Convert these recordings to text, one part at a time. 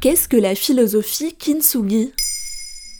Qu'est-ce que la philosophie kintsugi?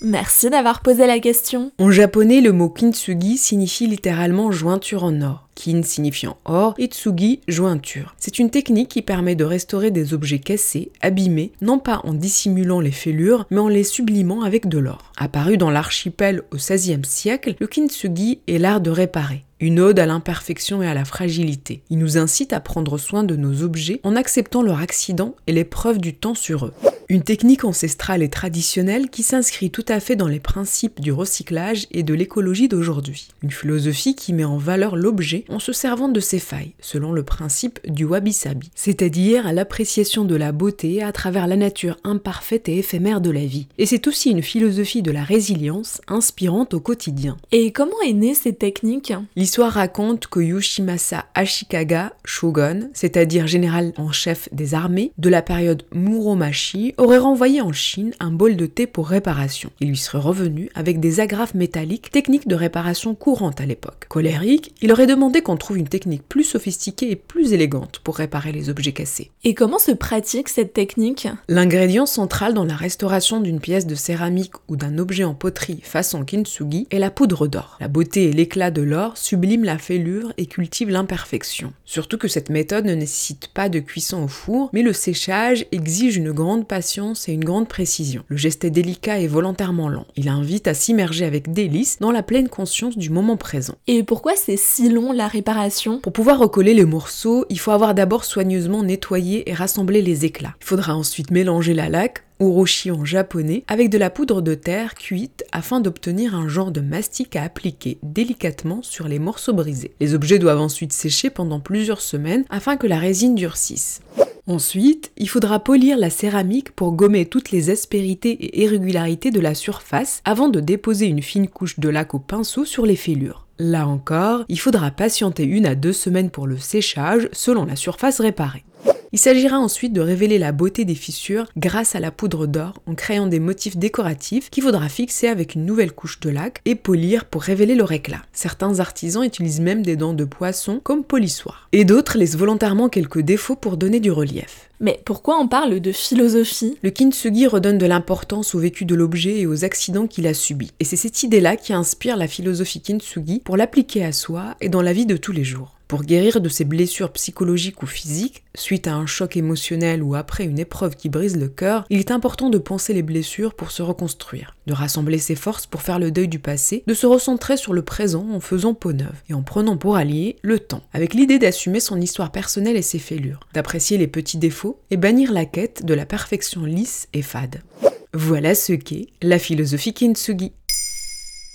Merci d'avoir posé la question. En japonais, le mot kintsugi signifie littéralement jointure en or kin signifiant or et tsugi jointure. C'est une technique qui permet de restaurer des objets cassés, abîmés, non pas en dissimulant les fêlures, mais en les sublimant avec de l'or. Apparu dans l'archipel au XVIe siècle, le kintsugi est l'art de réparer. Une ode à l'imperfection et à la fragilité. Il nous incite à prendre soin de nos objets en acceptant leur accident et l'épreuve du temps sur eux. Une technique ancestrale et traditionnelle qui s'inscrit tout à fait dans les principes du recyclage et de l'écologie d'aujourd'hui. Une philosophie qui met en valeur l'objet en se servant de ses failles, selon le principe du wabi-sabi, c'est-à-dire l'appréciation de la beauté à travers la nature imparfaite et éphémère de la vie. Et c'est aussi une philosophie de la résilience inspirante au quotidien. Et comment est née cette technique? L'histoire raconte que Yoshimasa Ashikaga, shogun, c'est-à-dire général en chef des armées, de la période Muromachi, aurait renvoyé en Chine un bol de thé pour réparation. Il lui serait revenu avec des agrafes métalliques, technique de réparation courante à l'époque. Colérique, il aurait demandé qu'on trouve une technique plus sophistiquée et plus élégante pour réparer les objets cassés. Et comment se pratique cette technique? L'ingrédient central dans la restauration d'une pièce de céramique ou d'un objet en poterie façon kintsugi est la poudre d'or. La beauté et l'éclat de l'or subliment la fêlure et cultivent l'imperfection. Surtout que cette méthode ne nécessite pas de cuisson au four, mais le séchage exige une grande patience et une grande précision. Le geste est délicat et volontairement lent. Il invite à s'immerger avec délice dans la pleine conscience du moment présent. Et pourquoi c'est si long la réparation? Pour pouvoir recoller les morceaux, il faut avoir d'abord soigneusement nettoyé et rassemblé les éclats. Il faudra ensuite mélanger la laque uroshi en japonais, avec de la poudre de terre cuite afin d'obtenir un genre de mastic à appliquer délicatement sur les morceaux brisés. Les objets doivent ensuite sécher pendant plusieurs semaines afin que la résine durcisse. Ensuite, il faudra polir la céramique pour gommer toutes les aspérités et irrégularités de la surface avant de déposer une fine couche de laque au pinceau sur les fêlures. Là encore, il faudra patienter une à deux semaines pour le séchage selon la surface réparée. Il s'agira ensuite de révéler la beauté des fissures grâce à la poudre d'or en créant des motifs décoratifs qu'il faudra fixer avec une nouvelle couche de laque et polir pour révéler leur éclat. Certains artisans utilisent même des dents de poisson comme polissoir. Et d'autres laissent volontairement quelques défauts pour donner du relief. Mais pourquoi on parle de philosophie? Le kintsugi redonne de l'importance au vécu de l'objet et aux accidents qu'il a subis. Et c'est cette idée-là qui inspire la philosophie kintsugi pour l'appliquer à soi et dans la vie de tous les jours. Pour guérir de ces blessures psychologiques ou physiques, suite à un choc émotionnel ou après une épreuve qui brise le cœur, il est important de penser les blessures pour se reconstruire, de rassembler ses forces pour faire le deuil du passé, de se recentrer sur le présent en faisant peau neuve et en prenant pour allié le temps, avec l'idée d'assumer son histoire personnelle et ses fêlures, d'apprécier les petits défauts et bannir la quête de la perfection lisse et fade. Voilà ce qu'est la philosophie Kintsugi.